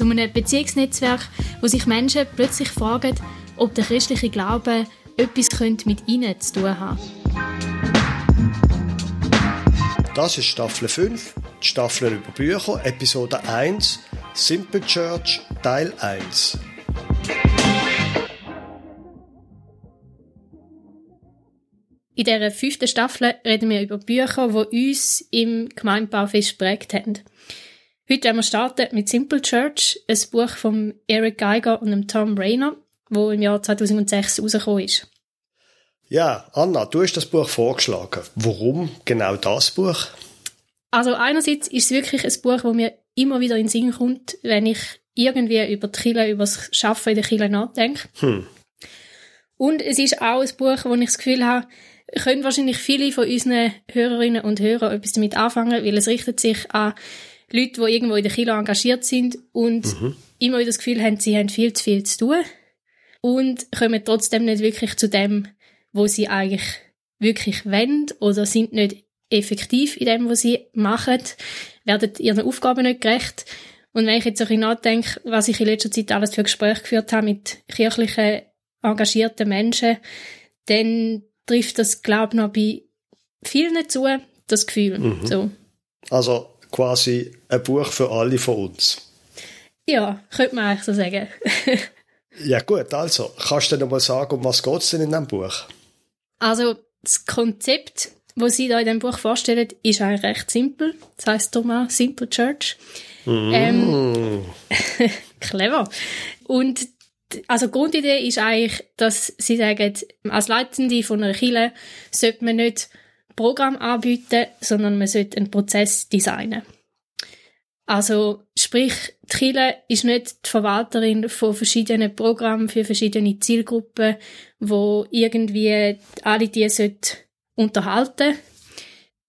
Zu einem Beziehungsnetzwerk, wo sich Menschen plötzlich fragen, ob der christliche Glaube etwas mit ihnen zu tun hat. Das ist Staffel 5, die Staffel über Bücher, Episode 1, Simple Church, Teil 1. In dieser fünften Staffel reden wir über Bücher, die uns im Gemeindebau fest geprägt haben. Heute werden wir starten mit Simple Church, ein Buch von Eric Geiger und Tom Rayner, wo im Jahr 2006 rausgekommen ist. Ja, Anna, du hast das Buch vorgeschlagen. Warum genau das Buch? Also einerseits ist es wirklich ein Buch, das mir immer wieder in den Sinn kommt, wenn ich irgendwie über die Kirche, über das Arbeiten in der Kirche nachdenke. Hm. Und es ist auch ein Buch, wo ich das Gefühl habe, können wahrscheinlich viele von unseren Hörerinnen und Hörern etwas damit anfangen, weil es richtet sich an Leute, die irgendwo in der Kilo engagiert sind und mhm. immer wieder das Gefühl haben, sie haben viel zu viel zu tun und kommen trotzdem nicht wirklich zu dem, wo sie eigentlich wirklich wollen oder sind nicht effektiv in dem, was sie machen, werden ihren Aufgaben nicht gerecht. Und wenn ich jetzt so ein bisschen nachdenke, was ich in letzter Zeit alles für Gespräche geführt habe mit kirchlichen engagierten Menschen, dann trifft das, glaube ich, noch bei vielen zu, das Gefühl. Mhm. So. Also quasi ein Buch für alle von uns. Ja, könnte man eigentlich so sagen. ja gut, also, kannst du noch mal sagen, um was geht es denn in diesem Buch? Also, das Konzept, das sie da in diesem Buch vorstellen, ist eigentlich recht simpel. Das heisst doch mal Simple Church. Mm. Ähm, clever. Und also die Grundidee ist eigentlich, dass sie sagen, als Leitende von einer Kirche sollte man nicht Programm anbieten, sondern man sollte einen Prozess designen. Also sprich, die Kirche ist nicht die Verwalterin von verschiedenen Programmen für verschiedene Zielgruppen, wo irgendwie alle die unterhalten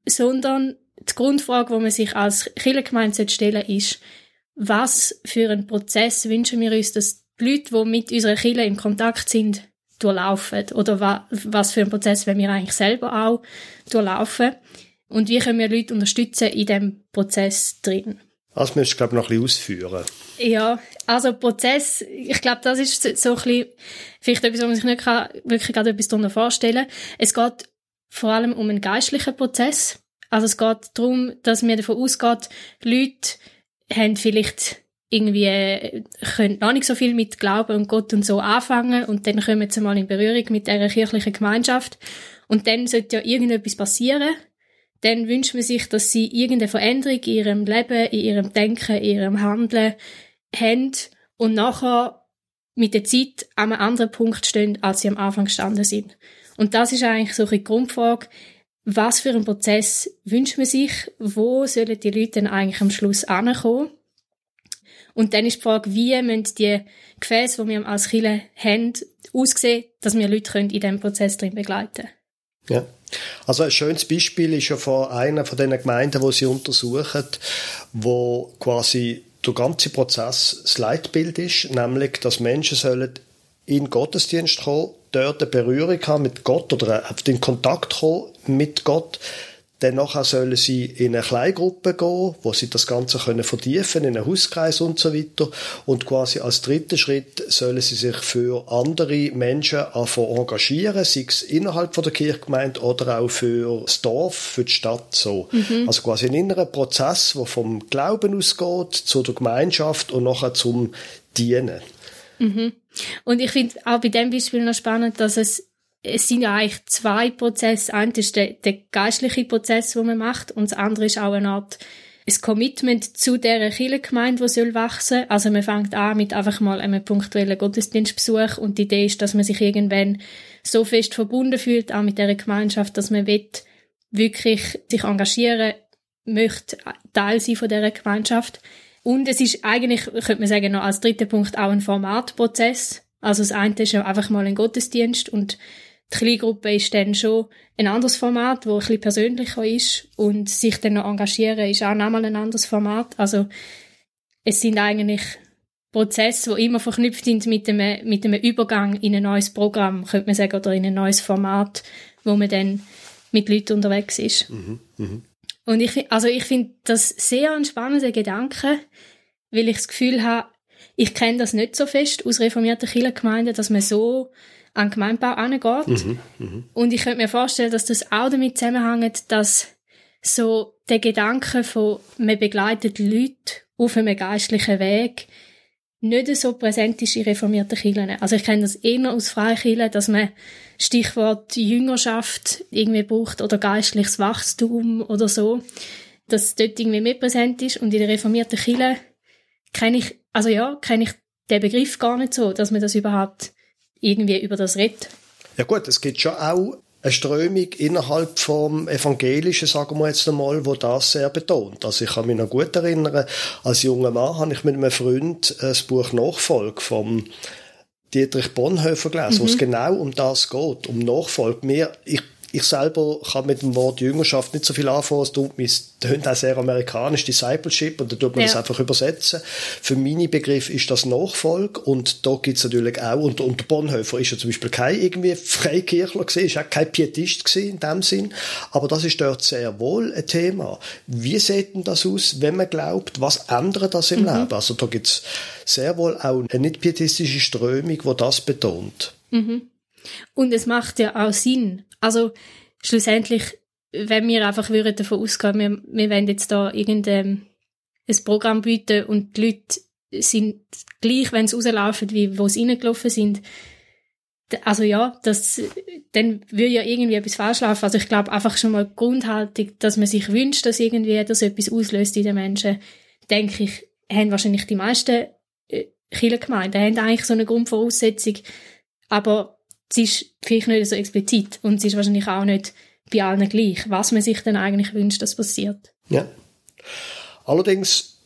sondern die Grundfrage, die man sich als Kirchengemeinde stellen ist, was für einen Prozess wünschen wir uns, dass die Leute, die mit unserer Kirche in Kontakt sind, durchlaufen? Oder wa was für einen Prozess wollen wir eigentlich selber auch durchlaufen? Und wie können wir Leute unterstützen in diesem Prozess drin? Das müsstest du, glaube ich, noch ein bisschen ausführen. Ja, also Prozess, ich glaube, das ist so ein bisschen, vielleicht etwas, wo man sich nicht kann, wirklich gerade etwas darunter vorstellen Es geht vor allem um einen geistlichen Prozess. Also es geht darum, dass mir davon ausgeht, Leute haben vielleicht irgendwie äh, können noch nicht so viel mit Glauben und Gott und so anfangen und dann kommen sie mal in Berührung mit der kirchlichen Gemeinschaft und dann sollte ja irgendetwas passieren. Dann wünscht man sich, dass sie irgendeine Veränderung in ihrem Leben, in ihrem Denken, in ihrem Handeln haben und nachher mit der Zeit an einem anderen Punkt stehen, als sie am Anfang gestanden sind. Und das ist eigentlich so eine Grundfrage, was für einen Prozess wünscht man sich? Wo sollen die Leute dann eigentlich am Schluss ankommen? Und dann ist die Frage, wie müssen die Gefäße, die wir als Kirche haben, aussehen, dass wir Leute in diesem Prozess drin begleiten Ja. Also ein schönes Beispiel ist ja von einer von den Gemeinden, wo sie untersuchen, wo quasi der ganze Prozess das Leitbild ist, nämlich, dass Menschen sollen in Gottesdienst kommen, dort eine Berührung haben mit Gott oder den Kontakt kommen mit Gott, dann nachher sollen sie in eine Kleingruppe gehen, wo sie das Ganze können vertiefen, in einen Hauskreis und so weiter. Und quasi als dritten Schritt sollen sie sich für andere Menschen engagieren, sei es innerhalb von der Kirchgemeinde oder auch für das Dorf, für die Stadt, so. Mhm. Also quasi ein innerer Prozess, der vom Glauben ausgeht, zu der Gemeinschaft und nachher zum Dienen. Mhm. Und ich finde auch bei dem Beispiel noch spannend, dass es es sind ja eigentlich zwei Prozesse. Eins ist der, der geistliche Prozess, den man macht, und das andere ist auch eine Art ein Commitment zu dieser Kirchengemeinde, die soll wachsen. Also man fängt an mit einfach mal einem punktuellen Gottesdienstbesuch und die Idee ist, dass man sich irgendwann so fest verbunden fühlt, auch mit dieser Gemeinschaft, dass man will, wirklich sich engagieren möchte, Teil sein von dieser Gemeinschaft. Und es ist eigentlich, könnte man sagen, noch als dritter Punkt auch ein Formatprozess. Also das eine ist ja einfach mal ein Gottesdienst und die Kleingruppe ist dann schon ein anderes Format, wo ein bisschen persönlicher ist und sich dann noch engagieren ist auch nochmal ein anderes Format. Also es sind eigentlich Prozesse, die immer verknüpft sind mit einem, mit einem Übergang in ein neues Programm, könnte man sagen, oder in ein neues Format, wo man dann mit Leuten unterwegs ist. Mhm, mh. Und ich, also ich finde das sehr ein spannender Gedanke, weil ich das Gefühl habe, ich kenne das nicht so fest aus reformierten Kirchengemeinden, dass man so an den Gemeindebau angeht. Mhm, mh. Und ich könnte mir vorstellen, dass das auch damit zusammenhängt, dass so der Gedanke von, man begleitet Leute auf einem geistlichen Weg, nicht so präsent ist in reformierten Kirchen. Also ich kenne das eher aus Freikirchen, dass man Stichwort Jüngerschaft irgendwie braucht oder geistliches Wachstum oder so, dass dort irgendwie mehr präsent ist und in der reformierten Kirche kenne ich, also ja, kenne ich den Begriff gar nicht so, dass man das überhaupt irgendwie über das redet. Ja gut, es gibt schon auch eine Strömung innerhalb vom Evangelischen, sagen wir jetzt einmal, wo das sehr betont. Also ich kann mich noch gut erinnern, als junger Mann habe ich mit einem Freund das Buch Nachfolge vom Dietrich Bonhoeffer gelesen, mhm. wo es genau um das geht, um Nachfolge. Mir, ich ich selber kann mit dem Wort Jüngerschaft nicht so viel anfangen. Es tut mich, tönt auch sehr amerikanisch, Discipleship, und da tut man ja. das einfach übersetzen. Für meine Begriff ist das Nachfolge, und da gibt's natürlich auch, und, und Bonhoeffer ist ja zum Beispiel kein irgendwie Freikirchler gewesen, ist auch kein Pietist gewesen in dem Sinn, aber das ist dort sehr wohl ein Thema. Wie sieht denn das aus, wenn man glaubt, was ändert das im mhm. Leben? Also da gibt's sehr wohl auch eine nicht-pietistische Strömung, die das betont. Mhm. Und es macht ja auch Sinn. Also schlussendlich, wenn wir einfach würden davon ausgehen, wir, wir wollen jetzt da irgendein ein Programm bieten und die Leute sind gleich, wenn sie rauslaufen, wie wo sie reingelaufen sind, also ja, das, dann würde ja irgendwie etwas falsch laufen. Also ich glaube einfach schon mal Grundhaltung, dass man sich wünscht, dass irgendwie das etwas auslöst in den Menschen, denke ich, haben wahrscheinlich die meisten äh, Kirchengemeinden, haben eigentlich so eine Grundvoraussetzung. Aber es ist vielleicht nicht so explizit und es ist wahrscheinlich auch nicht bei allen gleich, was man sich dann eigentlich wünscht, dass passiert. Ja. Allerdings,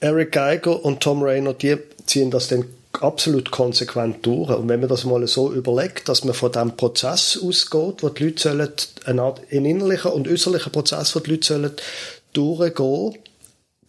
Eric Geiger und Tom Rayner, die ziehen das dann absolut konsequent durch. Und wenn man das mal so überlegt, dass man von dem Prozess ausgeht, wo die Leute sollen, eine Art innerlicher und äußerlicher Prozess, wo die Leute sollen durchgehen,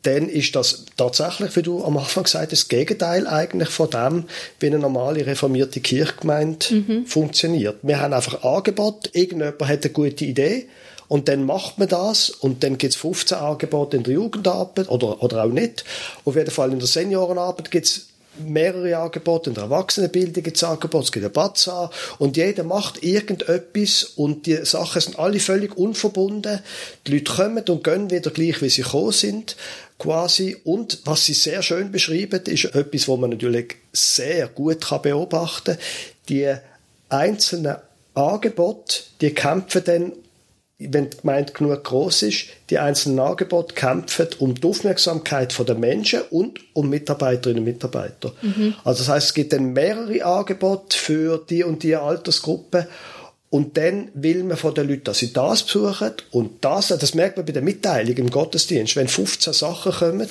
dann ist das tatsächlich, wie du am Anfang gesagt hast, das Gegenteil eigentlich von dem, wie eine normale reformierte Kirchgemeinde mhm. funktioniert. Wir haben einfach Angebot, irgendjemand hat eine gute Idee und dann macht man das und dann gibt es 15 Angebote in der Jugendarbeit oder, oder auch nicht. Auf jeden Fall in der Seniorenarbeit gibt es mehrere Angebote, in der Erwachsenenbildung gibt es Angebote, es gibt ein Bazaar und jeder macht irgendetwas und die Sachen sind alle völlig unverbunden. Die Leute kommen und gehen wieder gleich, wie sie gekommen sind quasi. Und was sie sehr schön beschreiben, ist etwas, wo man natürlich sehr gut kann beobachten kann. Die einzelnen Angebote, die kämpfen dann wenn die Gemeinde genug groß ist, die einzelnen Angebote kämpfen um die Aufmerksamkeit der Menschen und um Mitarbeiterinnen und Mitarbeiter. Mhm. Also das heißt, es gibt dann mehrere Angebote für die und die Altersgruppe und dann will man von den Leuten, dass sie das besuchen und das, das merkt man bei der Mitteilung im Gottesdienst, wenn 15 Sachen kommen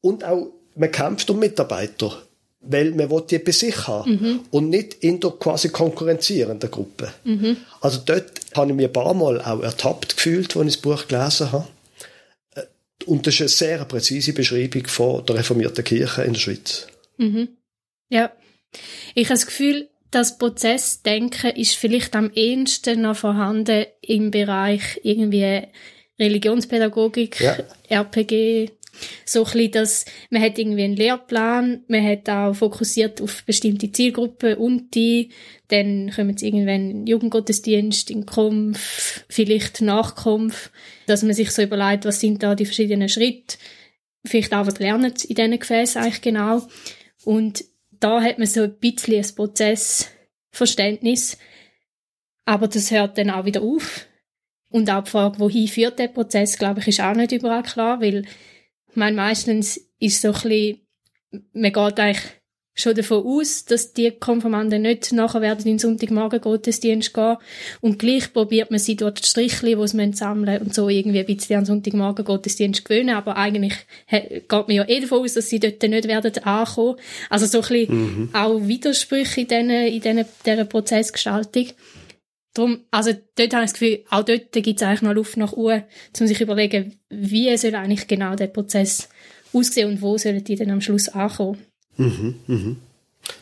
und auch man kämpft um Mitarbeiter, weil man will die bei sich haben mhm. und nicht in der quasi konkurrenzierenden Gruppe. Mhm. Also dort habe ich mich ein paar Mal auch ertappt gefühlt, als ich das Buch gelesen habe. Äh, und das ist eine sehr präzise Beschreibung von der reformierten Kirche in der Schweiz. Mhm. Ja. Ich habe das Gefühl, das Prozessdenken ist vielleicht am ehesten noch vorhanden im Bereich irgendwie Religionspädagogik, ja. RPG, so ein bisschen, dass man hat irgendwie einen Lehrplan, man hat auch fokussiert auf bestimmte Zielgruppen und die, dann kommen jetzt irgendwann in Jugendgottesdienst, in Kampf, vielleicht Nachkampf, dass man sich so überlegt, was sind da die verschiedenen Schritte, vielleicht auch was lernen in diesen Gefäßen eigentlich genau. Und da hat man so ein bisschen ein Prozessverständnis, aber das hört dann auch wieder auf. Und auch die Frage, wohin führt der Prozess, glaube ich, ist auch nicht überall klar, weil, ich meistens ist so ein bisschen, man geht eigentlich schon davon aus, dass die Konfirmanden nicht nachher werden in den Sonntagmorgen Gottesdienst gehen und gleich probiert man sie dort die Strichli, die sie sammeln und so irgendwie ein bisschen an Sonntagmorgen Gottesdienst gewöhnen, aber eigentlich geht man ja eh davon aus, dass sie dort nicht werden ankommen. Also so ein bisschen mhm. auch Widersprüche in, diesen, in diesen, dieser Prozessgestaltung. Darum, also dort habe ich das Gefühl, auch dort gibt es eigentlich noch Luft nach oben, um sich zu überlegen, wie soll eigentlich genau der Prozess aussehen und wo sollen die dann am Schluss ankommen. Mhm, mhm.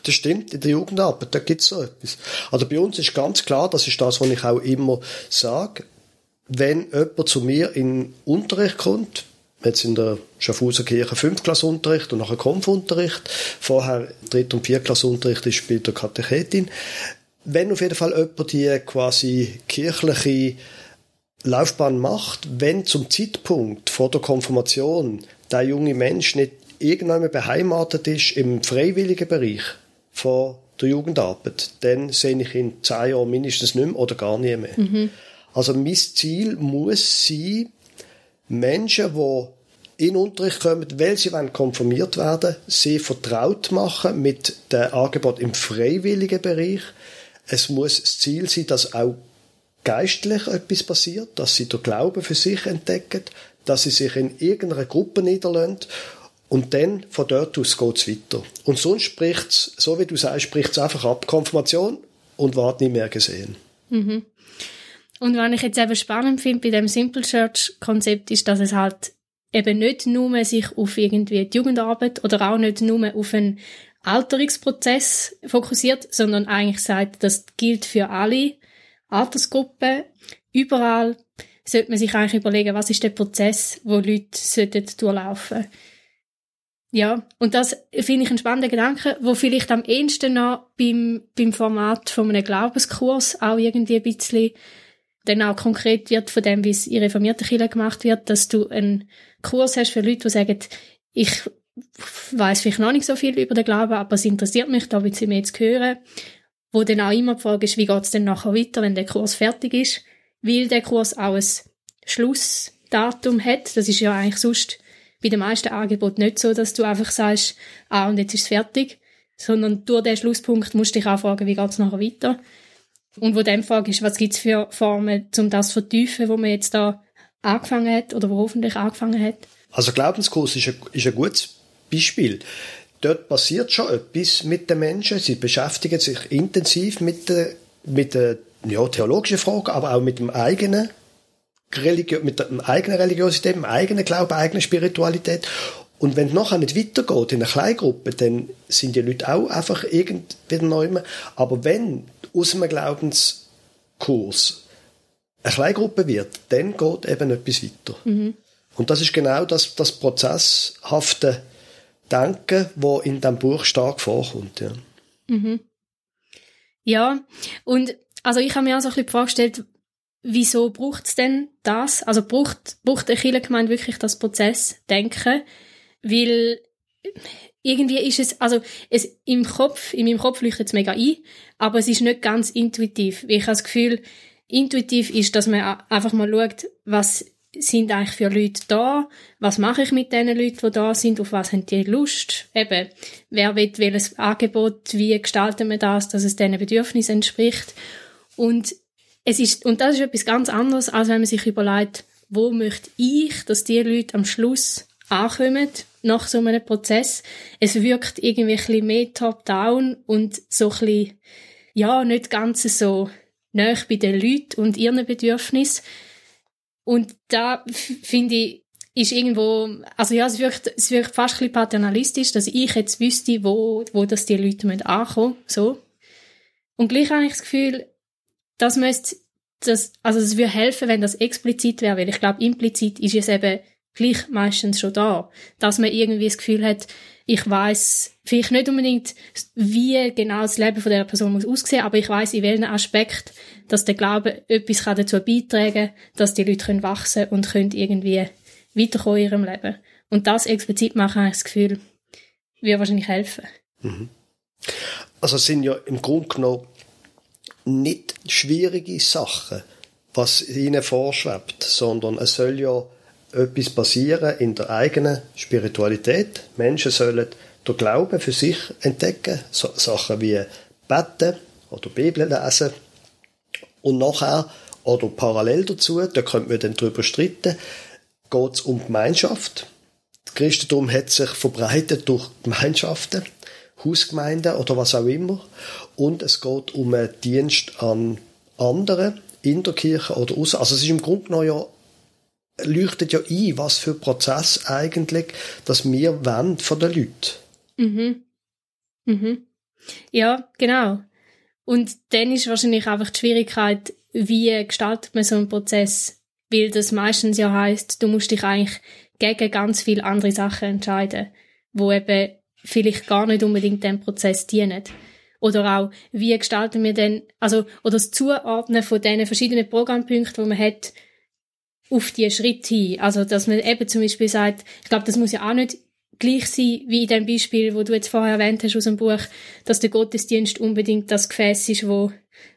Das stimmt, in der Jugendarbeit, da gibt es so etwas. Also bei uns ist ganz klar, das ist das, was ich auch immer sage, wenn jemand zu mir in Unterricht kommt, jetzt in der Schaffhauser Kirche Fünftklassunterricht und nachher Konfunterricht, vorher Dritt- und Viertklassunterricht ist bei der Katechetin, wenn auf jeden Fall jemand die quasi kirchliche Laufbahn macht, wenn zum Zeitpunkt vor der Konfirmation der junge Mensch nicht irgendwann beheimatet ist im freiwilligen Bereich von der Jugendarbeit, dann sehe ich ihn zehn Jahre mindestens nicht mehr oder gar nie mehr. Mhm. Also mein Ziel muss sein, Menschen, die in Unterricht kommen, weil sie konfirmiert werden, sie vertraut machen mit dem Angebot im freiwilligen Bereich. Es muss das Ziel sein, dass auch geistlich etwas passiert, dass sie den Glauben für sich entdecken, dass sie sich in irgendeiner Gruppe niederlassen und dann von dort aus geht es weiter. Und sonst spricht es, so wie du sagst, spricht es einfach ab, Konfirmation und wart nie mehr gesehen. Mhm. Und was ich jetzt eben spannend finde bei dem Simple Church Konzept ist, dass es halt eben nicht nur sich auf irgendwie die Jugendarbeit oder auch nicht nur auf einen Alterungsprozess fokussiert, sondern eigentlich sagt, das gilt für alle Altersgruppen. Überall sollte man sich eigentlich überlegen, was ist der Prozess, wo Leute durchlaufen sollten. Ja, und das finde ich ein spannender Gedanke, wo vielleicht am ehesten noch beim, beim Format von einem Glaubenskurs auch irgendwie ein bisschen dann auch konkret wird von dem, wie es in reformierten Kirche gemacht wird, dass du einen Kurs hast für Leute, die sagen, ich weiß vielleicht noch nicht so viel über den Glauben, aber es interessiert mich, da will ich mehr zu hören. Wo dann auch immer die Frage ist, wie geht es denn nachher weiter, wenn der Kurs fertig ist, weil der Kurs auch ein Schlussdatum hat. Das ist ja eigentlich sonst bei den meisten Angeboten nicht so, dass du einfach sagst, ah, und jetzt ist es fertig, sondern durch den Schlusspunkt musst du dich auch fragen, wie geht es nachher weiter. Und wo dann Frage ist, was gibt es für Formen, um das zu vertiefen, wo man jetzt da angefangen hat oder wo hoffentlich angefangen hat? Also Glaubenskurs ist ein, ist ein gutes Beispiel. Dort passiert schon etwas mit den Menschen. Sie beschäftigen sich intensiv mit den, mit den ja, theologischen Fragen, aber auch mit dem eigenen Religio mit der eigenen Religiosität, dem eigenen Glauben, eigener Spiritualität. Und wenn es nachher nicht weitergeht in einer Kleingruppe, dann sind die Leute auch einfach irgendwie neu. Aber wenn aus einem Glaubenskurs eine Kleingruppe wird, dann geht eben etwas weiter. Mhm. Und das ist genau das, das prozesshafte Denken, wo in diesem Buch stark vorkommt. Ja, mhm. ja und also ich habe mir auch so ein bisschen die Frage gestellt, wieso braucht es denn das? Also braucht, braucht eine Kirchengemeinde wirklich das Prozessdenken? Weil irgendwie ist es, also es im Kopf, in meinem Kopf leuchtet es mega ein, aber es ist nicht ganz intuitiv. Ich habe das Gefühl, intuitiv ist, dass man einfach mal schaut, was sind eigentlich für Leute da, was mache ich mit den Leuten, die da sind, auf was haben die Lust, eben, wer will welches Angebot, wie gestalten wir das, dass es diesen Bedürfnissen entspricht und es ist, und das ist etwas ganz anderes, als wenn man sich überlegt, wo möchte ich, dass die Leute am Schluss ankommen nach so einem Prozess. Es wirkt irgendwie ein bisschen mehr top-down und so ein bisschen, ja, nicht ganz so nah bei den Leuten und ihren Bedürfnissen. Und da finde ich, ist irgendwo, also ja, es wirkt, es wirkt fast ein paternalistisch, dass ich jetzt wüsste, wo, wo das die Leute ankommen so. Und gleich habe ich das Gefühl, das müsste, das, also es würde helfen, wenn das explizit wäre, weil ich glaube, implizit ist es eben gleich meistens schon da, dass man irgendwie das Gefühl hat, ich weiß vielleicht nicht unbedingt, wie genau das Leben von der Person muss aussehen, aber ich weiß in welchem Aspekt, dass der Glaube etwas kann dazu beitragen, dass die Leute können wachsen und können irgendwie weiterkommen in ihrem Leben. Und das explizit machen, habe ich das Gefühl, würde wahrscheinlich helfen. Mhm. Also es sind ja im Grunde genommen nicht schwierige Sachen, was ihnen vorschwebt, sondern es soll ja etwas passieren in der eigenen Spiritualität. Menschen sollen den Glauben für sich entdecken, so Sachen wie Beten oder Bibel lesen und nachher oder parallel dazu, da könnte man dann darüber streiten, geht es um Gemeinschaft. Das Christentum hat sich verbreitet durch Gemeinschaften, Hausgemeinden oder was auch immer. Und es geht um einen Dienst an anderen in der Kirche oder außer. Also es ist im Grunde genommen ja leuchtet ja ein, was für Prozess eigentlich, dass wir wollen von den Leuten. Mhm. Mhm. Ja, genau. Und dann ist wahrscheinlich einfach die Schwierigkeit, wie gestaltet man so einen Prozess? Weil das meistens ja heißt, du musst dich eigentlich gegen ganz viele andere Sachen entscheiden, wo eben vielleicht gar nicht unbedingt dem Prozess dienen. Oder auch, wie gestalten wir denn, also, oder das Zuordnen von diesen verschiedenen Programmpunkten, die man hat, auf die Schritte hin. Also, dass man eben zum Beispiel sagt, ich glaube, das muss ja auch nicht gleich sein wie in dem Beispiel, wo du jetzt vorher erwähnt hast aus dem Buch, dass der Gottesdienst unbedingt das Gefäß ist, wo,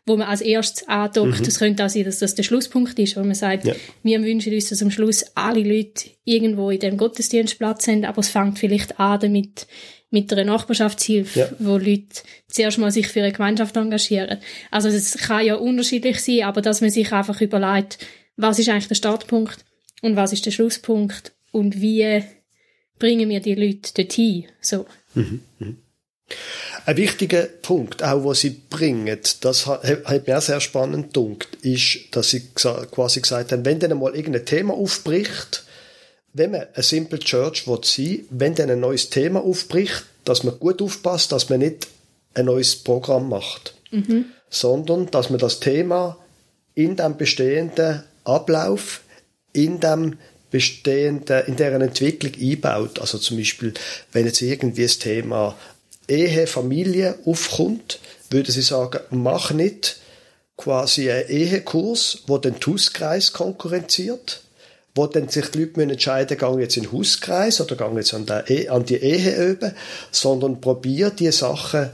wo man als erstes andockt. Mhm. Das könnte auch sein, dass das der Schlusspunkt ist, wo man sagt, ja. wir wünschen uns, dass am Schluss alle Leute irgendwo in dem Gottesdienst Platz haben, aber es fängt vielleicht an damit, mit einer Nachbarschaftshilfe, ja. wo Leute zuerst mal sich für eine Gemeinschaft engagieren. Also das kann ja unterschiedlich sein, aber dass man sich einfach überlegt, was ist eigentlich der Startpunkt und was ist der Schlusspunkt und wie bringen wir die Leute dorthin. So. Mhm, mhm. Ein wichtiger Punkt, auch was sie bringen, das hat, hat mir auch sehr spannend gedunkt, ist, dass sie quasi gesagt haben, wenn dann mal irgendein Thema aufbricht, wenn man eine Simple Church will sein, wenn dann ein neues Thema aufbricht, dass man gut aufpasst, dass man nicht ein neues Programm macht, mhm. sondern dass man das Thema in dem bestehenden Ablauf, in dem bestehenden, in deren Entwicklung einbaut. Also zum Beispiel, wenn jetzt irgendwie das Thema Ehe, Familie aufkommt, würde sie sagen, mach nicht quasi einen Ehekurs, wo den Hauskreis konkurrenziert, wo dann sich die Leute entscheiden müssen, gehen jetzt in den Hauskreis oder gehen jetzt an, e an die Ehe üben, sondern probier die Sachen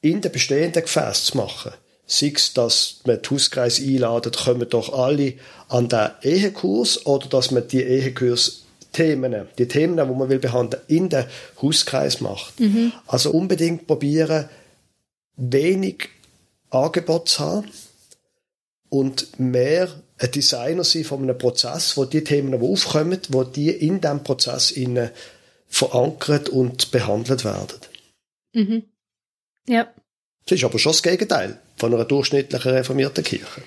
in den bestehenden Gefäß zu machen. Sei es, dass man die Hauskreis einladet, kommen doch alle an den Ehekurs oder dass man die Ehekurs Themen, die Themen, die man will behandeln, in den Hauskreis macht. Mhm. Also unbedingt probieren, wenig Angebot zu haben und mehr ein Designer sein von einem Prozess, wo die Themen, die aufkommen, wo die in diesem Prozess verankert und behandelt werden. Mhm. Ja. Das ist aber schon das Gegenteil von einer durchschnittlichen reformierten Kirche.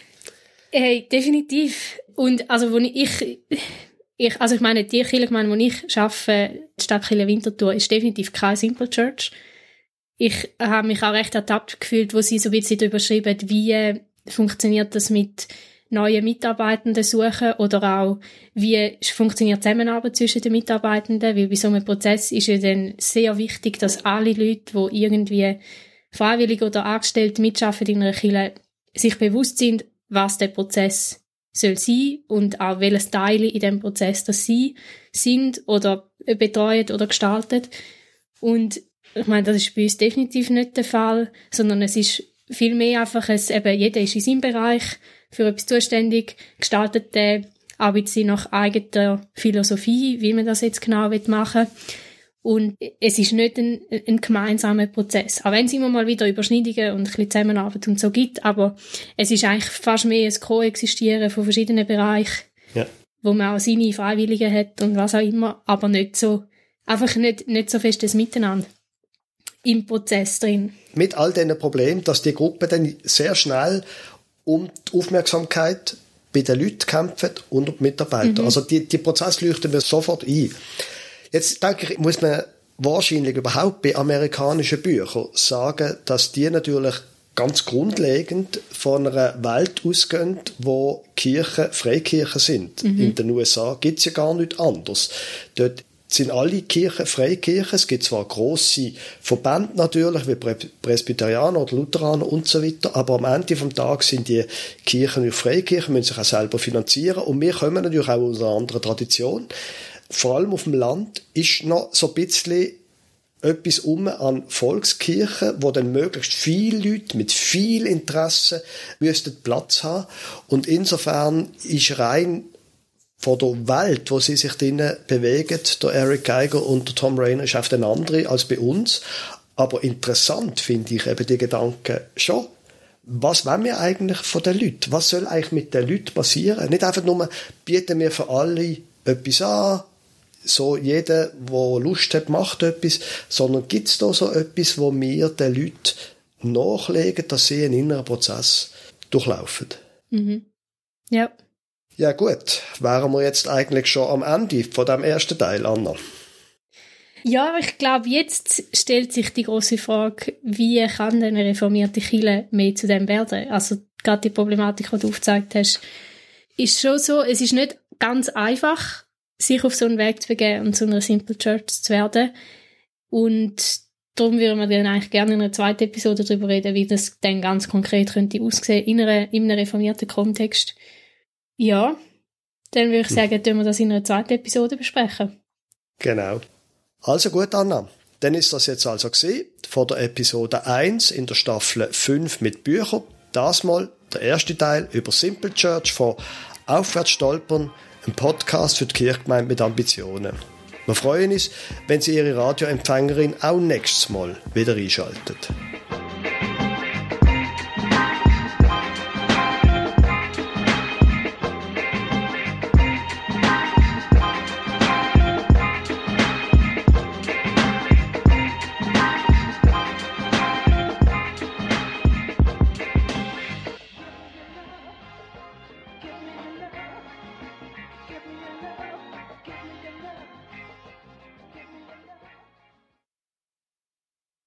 Hey, definitiv. Und also, wo ich, ich also ich meine, die Kirche, wo ich arbeite, die Stadtkirche Winterthur, ist definitiv keine Simple Church. Ich habe mich auch recht ertappt gefühlt, wo sie so ein bisschen darüber schreiben, wie funktioniert das mit neue Mitarbeitenden suchen oder auch, wie funktioniert die Zusammenarbeit zwischen den Mitarbeitenden, weil bei so einem Prozess ist ja dann sehr wichtig, dass alle Leute, die irgendwie freiwillig oder angestellt mitschaffen in einer Kirche, sich bewusst sind, was der Prozess soll sein und auch welches Teile in dem Prozess das sie sind oder betreuen oder gestaltet. Und ich meine, das ist bei uns definitiv nicht der Fall, sondern es ist viel mehr einfach, es, eben, jeder ist in seinem Bereich für etwas zuständig, gestaltet den arbeitet nach eigener Philosophie, wie man das jetzt genau machen will. Und es ist nicht ein, ein gemeinsamer Prozess. Auch wenn es immer mal wieder Überschneidungen und ein bisschen Zusammenarbeit und so gibt, aber es ist eigentlich fast mehr ein Koexistieren von verschiedenen Bereichen, ja. wo man auch seine Freiwilligen hat und was auch immer, aber nicht so, einfach nicht, nicht so festes Miteinander im Prozess drin. Mit all diesen Problemen, dass die Gruppe dann sehr schnell um die Aufmerksamkeit bei den Leuten kämpft und um die Mitarbeiter. Mhm. Also die, die Prozess leuchten wir sofort ein. Jetzt denke ich, muss man wahrscheinlich überhaupt bei amerikanischen Büchern sagen, dass die natürlich ganz grundlegend von einer Welt ausgehen, wo Kirchen Freikirchen sind. Mhm. In den USA gibt es ja gar nicht anders. Dort sind alle Kirchen Freikirchen. Es gibt zwar grosse Verbände natürlich, wie Presbyterianer oder Lutheraner und so weiter, aber am Ende vom Tag sind die Kirchen nur Freikirchen, müssen sich auch selber finanzieren und wir kommen natürlich auch aus einer anderen Tradition vor allem auf dem Land, ist noch so ein bisschen etwas um an Volkskirchen, wo dann möglichst viele Leute mit viel Interesse müssten Platz haben. Und insofern ist rein von der Welt, wo sie sich drinnen bewegen, der Eric Geiger und der Tom Rayner, ist auf eine andere als bei uns. Aber interessant finde ich eben die Gedanken schon. Was wollen wir eigentlich von den Leuten? Was soll eigentlich mit den Leuten passieren? Nicht einfach nur, bieten wir für alle etwas an, so jeder, der Lust hat, macht etwas, sondern gibt es da so etwas, wo wir den Leuten nachlegen, dass sie einen inneren Prozess durchlaufen? Mhm. Ja. Ja gut, wären wir jetzt eigentlich schon am Ende von dem ersten Teil, Anna. Ja, ich glaube, jetzt stellt sich die große Frage, wie kann eine reformierte Kirche mehr zu dem werden? Also gerade die Problematik, die du aufgezeigt hast, ist schon so, es ist nicht ganz einfach, sich auf so einen Weg zu begeben und zu einer Simple Church zu werden. Und darum würden wir dann eigentlich gerne in einer zweiten Episode darüber reden, wie das dann ganz konkret könnte aussehen in, einer, in einem reformierten Kontext. Ja, dann würde ich hm. sagen, tun wir das in einer zweiten Episode besprechen. Genau. Also gut, Anna. Dann ist das jetzt also gesehen von der Episode 1 in der Staffel 5 mit Büchern. Das mal der erste Teil über Simple Church von Aufwärts stolpern, ein Podcast für die Kirchgemeinde mit Ambitionen. Wir freuen uns, wenn Sie Ihre Radioempfängerin auch nächstes Mal wieder einschaltet.